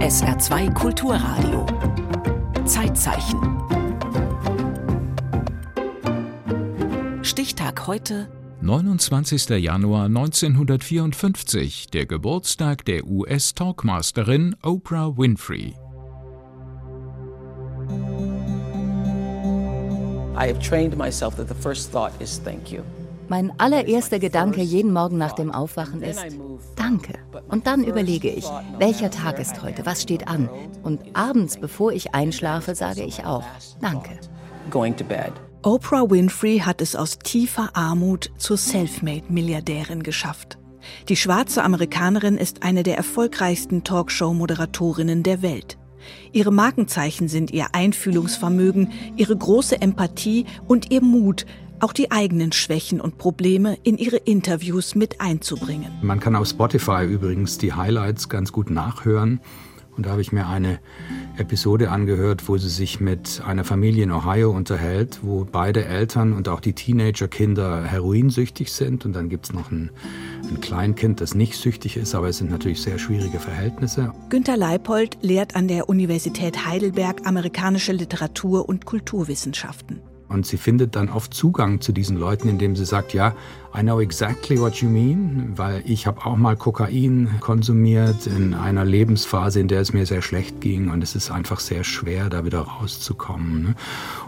SR2 Kulturradio. Zeitzeichen. Stichtag heute 29. Januar 1954, der Geburtstag der US-Talkmasterin Oprah Winfrey. I have trained myself that the first thought is thank you. Mein allererster Gedanke jeden Morgen nach dem Aufwachen ist Danke. Und dann überlege ich, welcher Tag ist heute, was steht an. Und abends, bevor ich einschlafe, sage ich auch Danke. Going to bed. Oprah Winfrey hat es aus tiefer Armut zur Selfmade-Milliardärin geschafft. Die schwarze Amerikanerin ist eine der erfolgreichsten Talkshow-Moderatorinnen der Welt. Ihre Markenzeichen sind ihr Einfühlungsvermögen, ihre große Empathie und ihr Mut, auch die eigenen Schwächen und Probleme in ihre Interviews mit einzubringen. Man kann auf Spotify übrigens die Highlights ganz gut nachhören. Und da habe ich mir eine Episode angehört, wo sie sich mit einer Familie in Ohio unterhält, wo beide Eltern und auch die Teenagerkinder heroinsüchtig sind. Und dann gibt es noch ein, ein Kleinkind, das nicht süchtig ist, aber es sind natürlich sehr schwierige Verhältnisse. Günter Leipold lehrt an der Universität Heidelberg amerikanische Literatur und Kulturwissenschaften. Und sie findet dann oft Zugang zu diesen Leuten, indem sie sagt, ja, I know exactly what you mean, weil ich habe auch mal Kokain konsumiert in einer Lebensphase, in der es mir sehr schlecht ging und es ist einfach sehr schwer, da wieder rauszukommen. Ne?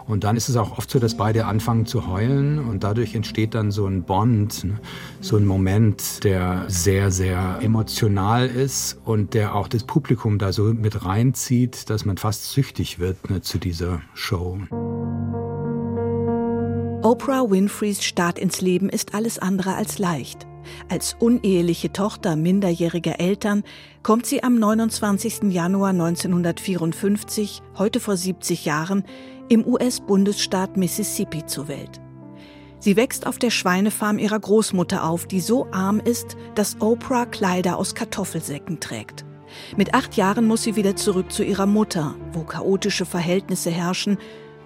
Und dann ist es auch oft so, dass beide anfangen zu heulen und dadurch entsteht dann so ein Bond, ne? so ein Moment, der sehr, sehr emotional ist und der auch das Publikum da so mit reinzieht, dass man fast süchtig wird ne, zu dieser Show. Oprah Winfreys Start ins Leben ist alles andere als leicht. Als uneheliche Tochter minderjähriger Eltern kommt sie am 29. Januar 1954, heute vor 70 Jahren, im US-Bundesstaat Mississippi zur Welt. Sie wächst auf der Schweinefarm ihrer Großmutter auf, die so arm ist, dass Oprah Kleider aus Kartoffelsäcken trägt. Mit acht Jahren muss sie wieder zurück zu ihrer Mutter, wo chaotische Verhältnisse herrschen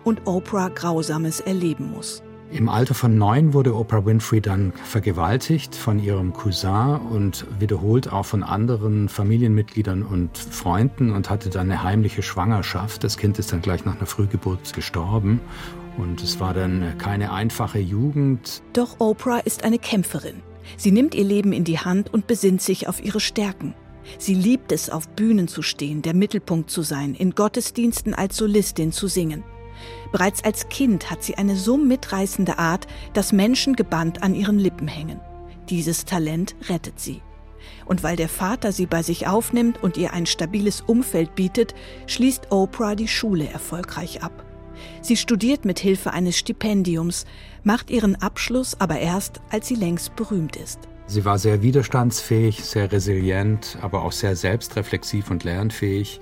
und Oprah Grausames erleben muss. Im Alter von neun wurde Oprah Winfrey dann vergewaltigt von ihrem Cousin und wiederholt auch von anderen Familienmitgliedern und Freunden und hatte dann eine heimliche Schwangerschaft. Das Kind ist dann gleich nach einer Frühgeburt gestorben. Und es war dann keine einfache Jugend. Doch Oprah ist eine Kämpferin. Sie nimmt ihr Leben in die Hand und besinnt sich auf ihre Stärken. Sie liebt es, auf Bühnen zu stehen, der Mittelpunkt zu sein, in Gottesdiensten als Solistin zu singen. Bereits als Kind hat sie eine so mitreißende Art, dass Menschen gebannt an ihren Lippen hängen. Dieses Talent rettet sie. Und weil der Vater sie bei sich aufnimmt und ihr ein stabiles Umfeld bietet, schließt Oprah die Schule erfolgreich ab. Sie studiert mit Hilfe eines Stipendiums, macht ihren Abschluss aber erst, als sie längst berühmt ist. Sie war sehr widerstandsfähig, sehr resilient, aber auch sehr selbstreflexiv und lernfähig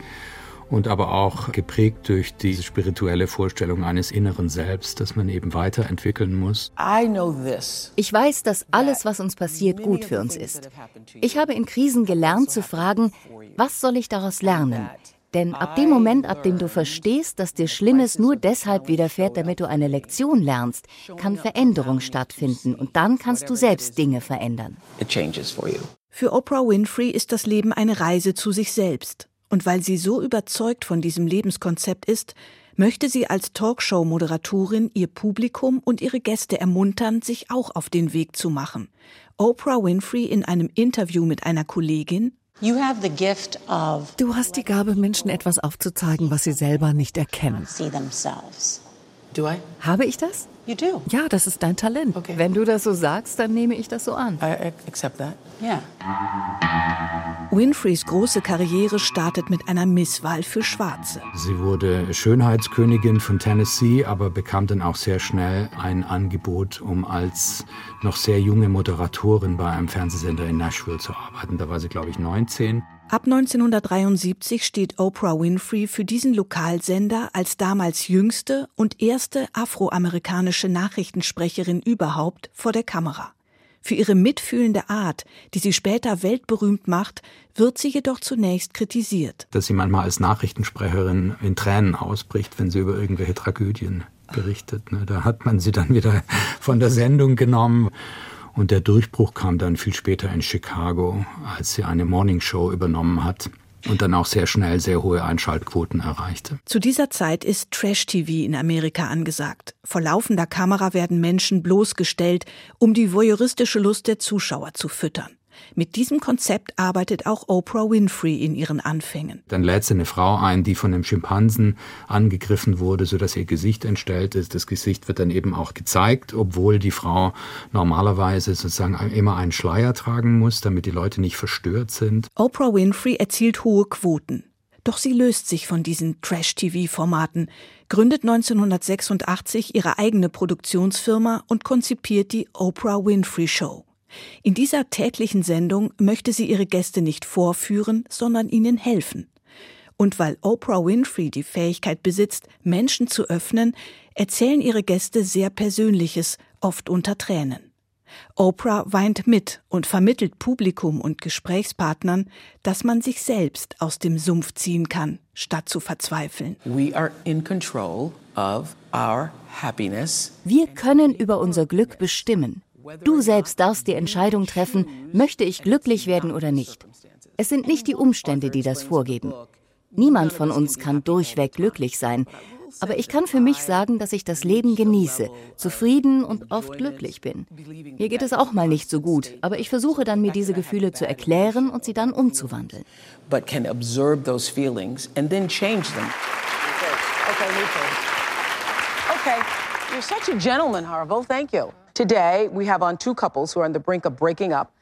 und aber auch geprägt durch diese spirituelle Vorstellung eines inneren Selbst, das man eben weiterentwickeln muss. Ich weiß, dass alles, was uns passiert, gut für uns ist. Ich habe in Krisen gelernt zu fragen, was soll ich daraus lernen? Denn ab dem Moment, ab dem du verstehst, dass dir Schlimmes nur deshalb widerfährt, damit du eine Lektion lernst, kann Veränderung stattfinden und dann kannst du selbst Dinge verändern. Für Oprah Winfrey ist das Leben eine Reise zu sich selbst. Und weil sie so überzeugt von diesem Lebenskonzept ist, möchte sie als Talkshow-Moderatorin ihr Publikum und ihre Gäste ermuntern, sich auch auf den Weg zu machen. Oprah Winfrey in einem Interview mit einer Kollegin Du hast die Gabe, Menschen etwas aufzuzeigen, was sie selber nicht erkennen. Habe ich das? Ja, das ist dein Talent. Okay. Wenn du das so sagst, dann nehme ich das so an. I accept that. Yeah. Winfreys große Karriere startet mit einer Misswahl für Schwarze. Sie wurde Schönheitskönigin von Tennessee, aber bekam dann auch sehr schnell ein Angebot, um als noch sehr junge Moderatorin bei einem Fernsehsender in Nashville zu arbeiten. Da war sie, glaube ich, 19. Ab 1973 steht Oprah Winfrey für diesen Lokalsender als damals jüngste und erste afroamerikanische Nachrichtensprecherin überhaupt vor der Kamera. Für ihre mitfühlende Art, die sie später weltberühmt macht, wird sie jedoch zunächst kritisiert. Dass sie manchmal als Nachrichtensprecherin in Tränen ausbricht, wenn sie über irgendwelche Tragödien berichtet. Ne? Da hat man sie dann wieder von der Sendung genommen. Und der Durchbruch kam dann viel später in Chicago, als sie eine Morningshow übernommen hat und dann auch sehr schnell sehr hohe Einschaltquoten erreichte. Zu dieser Zeit ist Trash-TV in Amerika angesagt. Vor laufender Kamera werden Menschen bloßgestellt, um die voyeuristische Lust der Zuschauer zu füttern. Mit diesem Konzept arbeitet auch Oprah Winfrey in ihren Anfängen. Dann lädt sie eine Frau ein, die von einem Schimpansen angegriffen wurde, sodass ihr Gesicht entstellt ist. Das Gesicht wird dann eben auch gezeigt, obwohl die Frau normalerweise sozusagen immer einen Schleier tragen muss, damit die Leute nicht verstört sind. Oprah Winfrey erzielt hohe Quoten. Doch sie löst sich von diesen Trash-TV-Formaten, gründet 1986 ihre eigene Produktionsfirma und konzipiert die Oprah Winfrey Show. In dieser täglichen Sendung möchte sie ihre Gäste nicht vorführen, sondern ihnen helfen. Und weil Oprah Winfrey die Fähigkeit besitzt, Menschen zu öffnen, erzählen ihre Gäste sehr Persönliches, oft unter Tränen. Oprah weint mit und vermittelt Publikum und Gesprächspartnern, dass man sich selbst aus dem Sumpf ziehen kann, statt zu verzweifeln. We are in control of our happiness. Wir können über unser Glück bestimmen. Du selbst darfst die Entscheidung treffen, möchte ich glücklich werden oder nicht. Es sind nicht die Umstände, die das vorgeben. Niemand von uns kann durchweg glücklich sein. Aber ich kann für mich sagen, dass ich das Leben genieße, zufrieden und oft glücklich bin. Mir geht es auch mal nicht so gut, aber ich versuche dann, mir diese Gefühle zu erklären und sie dann umzuwandeln. But can observe those feelings and then change them. Okay, okay, you're such a gentleman, Harville. Thank you.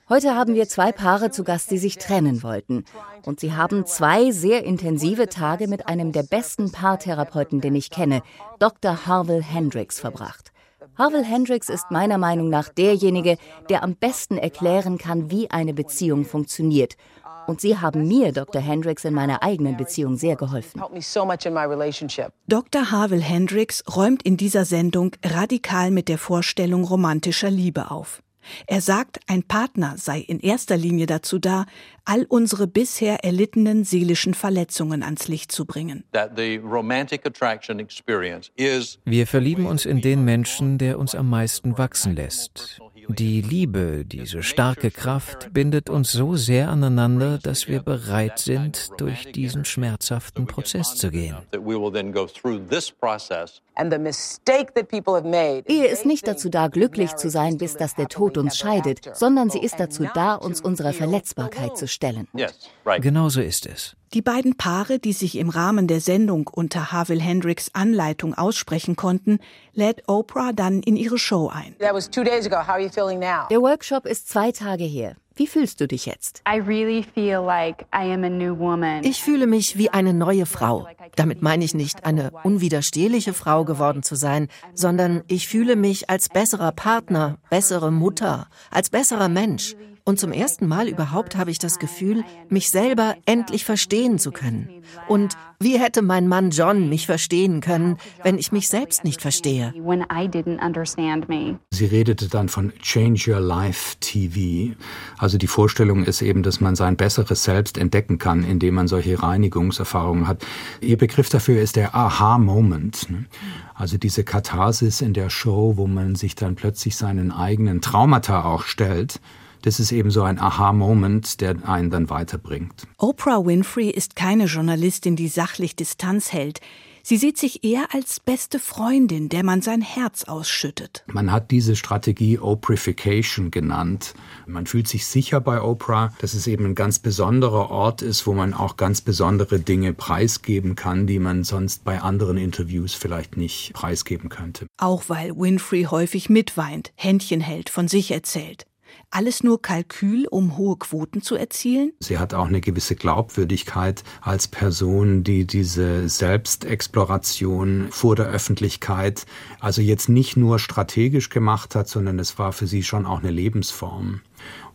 Heute haben wir zwei Paare zu Gast, die sich trennen wollten. Und sie haben zwei sehr intensive Tage mit einem der besten Paartherapeuten, den ich kenne, Dr. Harville Hendricks, verbracht. Harville Hendricks ist meiner Meinung nach derjenige, der am besten erklären kann, wie eine Beziehung funktioniert und Sie haben mir, Dr. Hendricks, in meiner eigenen Beziehung sehr geholfen. Dr. Harville Hendricks räumt in dieser Sendung radikal mit der Vorstellung romantischer Liebe auf. Er sagt, ein Partner sei in erster Linie dazu da, all unsere bisher erlittenen seelischen Verletzungen ans Licht zu bringen. Wir verlieben uns in den Menschen, der uns am meisten wachsen lässt. Die Liebe, diese starke Kraft, bindet uns so sehr aneinander, dass wir bereit sind, durch diesen schmerzhaften Prozess zu gehen. Ehe ist nicht dazu da, glücklich zu sein, bis dass der Tod uns scheidet, sondern sie ist dazu da, uns unserer Verletzbarkeit zu stellen. Genauso ist es. Die beiden Paare, die sich im Rahmen der Sendung unter Harville Hendricks Anleitung aussprechen konnten, lädt Oprah dann in ihre Show ein. Der Workshop ist zwei Tage her. Wie fühlst du dich jetzt? Ich fühle mich wie eine neue Frau. Damit meine ich nicht, eine unwiderstehliche Frau geworden zu sein, sondern ich fühle mich als besserer Partner, bessere Mutter, als besserer Mensch. Und zum ersten Mal überhaupt habe ich das Gefühl, mich selber endlich verstehen zu können. Und wie hätte mein Mann John mich verstehen können, wenn ich mich selbst nicht verstehe? Sie redete dann von Change Your Life TV. Also die Vorstellung ist eben, dass man sein besseres Selbst entdecken kann, indem man solche Reinigungserfahrungen hat. Ihr Begriff dafür ist der Aha-Moment. Ne? Also diese Katharsis in der Show, wo man sich dann plötzlich seinen eigenen Traumata auch stellt das ist eben so ein Aha-Moment, der einen dann weiterbringt. Oprah Winfrey ist keine Journalistin, die sachlich Distanz hält. Sie sieht sich eher als beste Freundin, der man sein Herz ausschüttet. Man hat diese Strategie Oprahfication genannt. Man fühlt sich sicher bei Oprah, dass es eben ein ganz besonderer Ort ist, wo man auch ganz besondere Dinge preisgeben kann, die man sonst bei anderen Interviews vielleicht nicht preisgeben könnte. Auch weil Winfrey häufig mitweint, Händchen hält, von sich erzählt. Alles nur Kalkül, um hohe Quoten zu erzielen? Sie hat auch eine gewisse Glaubwürdigkeit als Person, die diese Selbstexploration vor der Öffentlichkeit also jetzt nicht nur strategisch gemacht hat, sondern es war für sie schon auch eine Lebensform.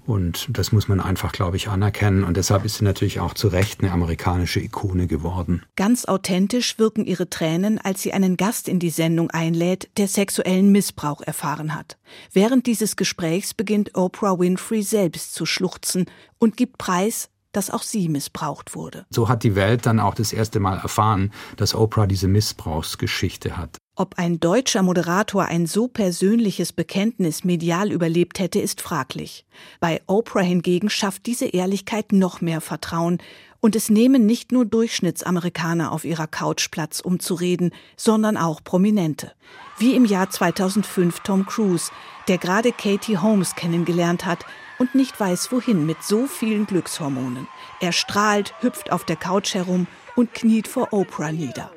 Und das muss man einfach, glaube ich, anerkennen. Und deshalb ist sie natürlich auch zu Recht eine amerikanische Ikone geworden. Ganz authentisch wirken ihre Tränen, als sie einen Gast in die Sendung einlädt, der sexuellen Missbrauch erfahren hat. Während dieses Gesprächs beginnt Oprah Winfrey selbst zu schluchzen und gibt preis, dass auch sie missbraucht wurde. So hat die Welt dann auch das erste Mal erfahren, dass Oprah diese Missbrauchsgeschichte hat. Ob ein deutscher Moderator ein so persönliches Bekenntnis medial überlebt hätte, ist fraglich. Bei Oprah hingegen schafft diese Ehrlichkeit noch mehr Vertrauen und es nehmen nicht nur Durchschnittsamerikaner auf ihrer Couch Platz, um zu reden, sondern auch Prominente. Wie im Jahr 2005 Tom Cruise, der gerade Katie Holmes kennengelernt hat und nicht weiß, wohin mit so vielen Glückshormonen. Er strahlt, hüpft auf der Couch herum und kniet vor Oprah nieder.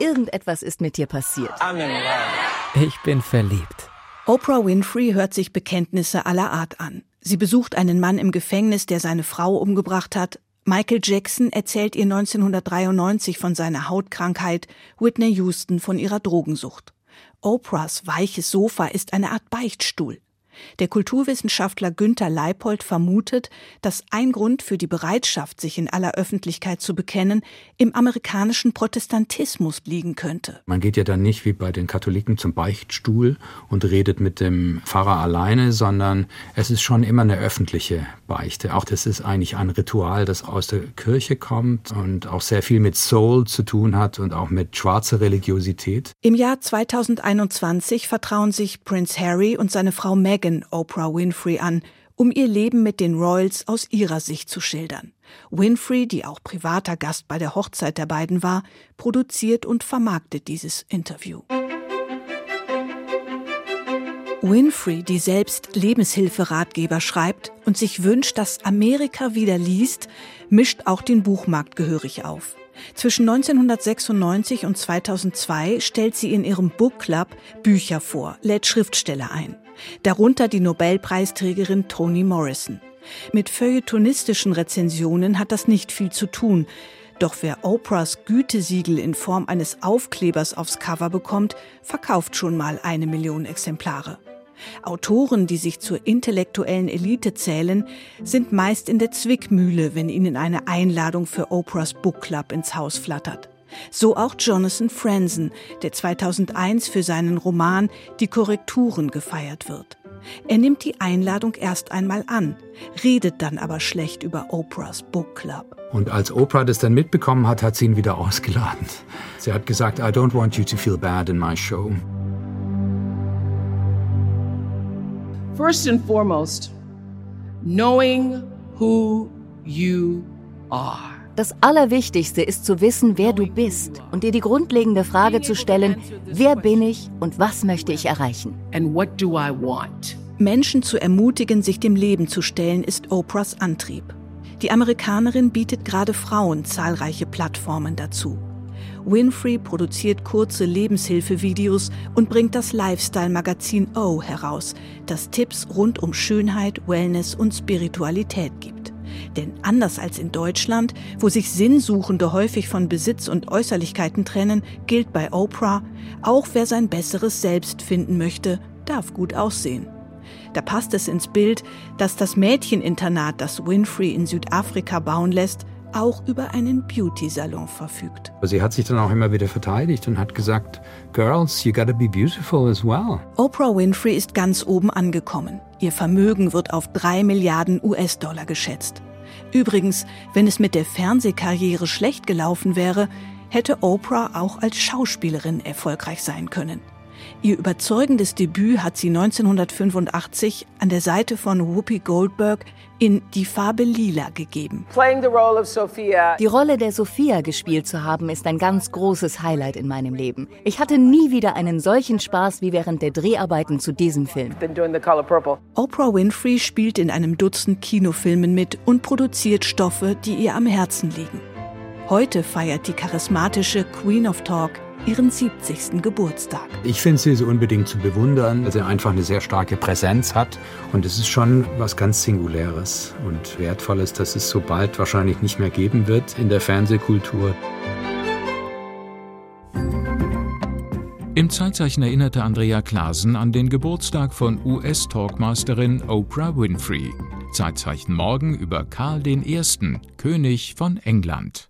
Irgendetwas ist mit dir passiert. Ich bin verliebt. Oprah Winfrey hört sich Bekenntnisse aller Art an. Sie besucht einen Mann im Gefängnis, der seine Frau umgebracht hat. Michael Jackson erzählt ihr 1993 von seiner Hautkrankheit, Whitney Houston von ihrer Drogensucht. Oprahs weiches Sofa ist eine Art Beichtstuhl. Der Kulturwissenschaftler Günther Leipold vermutet, dass ein Grund für die Bereitschaft, sich in aller Öffentlichkeit zu bekennen, im amerikanischen Protestantismus liegen könnte. Man geht ja dann nicht wie bei den Katholiken zum Beichtstuhl und redet mit dem Pfarrer alleine, sondern es ist schon immer eine öffentliche Beichte. Auch das ist eigentlich ein Ritual, das aus der Kirche kommt und auch sehr viel mit Soul zu tun hat und auch mit schwarzer Religiosität. Im Jahr 2021 vertrauen sich Prince Harry und seine Frau Meghan Kollegin Oprah Winfrey an, um ihr Leben mit den Royals aus ihrer Sicht zu schildern. Winfrey, die auch privater Gast bei der Hochzeit der beiden war, produziert und vermarktet dieses Interview. Winfrey, die selbst Lebenshilferatgeber schreibt und sich wünscht, dass Amerika wieder liest, mischt auch den Buchmarkt gehörig auf. Zwischen 1996 und 2002 stellt sie in ihrem Book Club Bücher vor, lädt Schriftsteller ein darunter die Nobelpreisträgerin Toni Morrison. Mit feuilletonistischen Rezensionen hat das nicht viel zu tun. Doch wer Oprahs Gütesiegel in Form eines Aufklebers aufs Cover bekommt, verkauft schon mal eine Million Exemplare. Autoren, die sich zur intellektuellen Elite zählen, sind meist in der Zwickmühle, wenn ihnen eine Einladung für Oprahs Book Club ins Haus flattert. So auch Jonathan Franzen, der 2001 für seinen Roman Die Korrekturen gefeiert wird. Er nimmt die Einladung erst einmal an, redet dann aber schlecht über Oprahs Book Club. Und als Oprah das dann mitbekommen hat, hat sie ihn wieder ausgeladen. Sie hat gesagt, I don't want you to feel bad in my show. First and foremost, knowing who you are. Das Allerwichtigste ist zu wissen, wer du bist und dir die grundlegende Frage zu stellen, wer bin ich und was möchte ich erreichen? Menschen zu ermutigen, sich dem Leben zu stellen, ist Oprahs Antrieb. Die Amerikanerin bietet gerade Frauen zahlreiche Plattformen dazu. Winfrey produziert kurze Lebenshilfevideos und bringt das Lifestyle-Magazin O heraus, das Tipps rund um Schönheit, Wellness und Spiritualität gibt. Denn anders als in Deutschland, wo sich Sinnsuchende häufig von Besitz und Äußerlichkeiten trennen, gilt bei Oprah, auch wer sein besseres Selbst finden möchte, darf gut aussehen. Da passt es ins Bild, dass das Mädcheninternat, das Winfrey in Südafrika bauen lässt, auch über einen Beauty-Salon verfügt. Sie hat sich dann auch immer wieder verteidigt und hat gesagt, Girls, you gotta be beautiful as well. Oprah Winfrey ist ganz oben angekommen. Ihr Vermögen wird auf drei Milliarden US-Dollar geschätzt. Übrigens, wenn es mit der Fernsehkarriere schlecht gelaufen wäre, hätte Oprah auch als Schauspielerin erfolgreich sein können. Ihr überzeugendes Debüt hat sie 1985 an der Seite von Whoopi Goldberg in Die Farbe Lila gegeben. Die Rolle der Sophia gespielt zu haben, ist ein ganz großes Highlight in meinem Leben. Ich hatte nie wieder einen solchen Spaß wie während der Dreharbeiten zu diesem Film. Oprah Winfrey spielt in einem Dutzend Kinofilmen mit und produziert Stoffe, die ihr am Herzen liegen. Heute feiert die charismatische Queen of Talk ihren 70. Geburtstag. Ich finde sie so unbedingt zu bewundern, weil sie einfach eine sehr starke Präsenz hat. Und es ist schon was ganz Singuläres und Wertvolles, dass es so bald wahrscheinlich nicht mehr geben wird in der Fernsehkultur. Im Zeitzeichen erinnerte Andrea Klasen an den Geburtstag von US-Talkmasterin Oprah Winfrey. Zeitzeichen morgen über Karl I., König von England.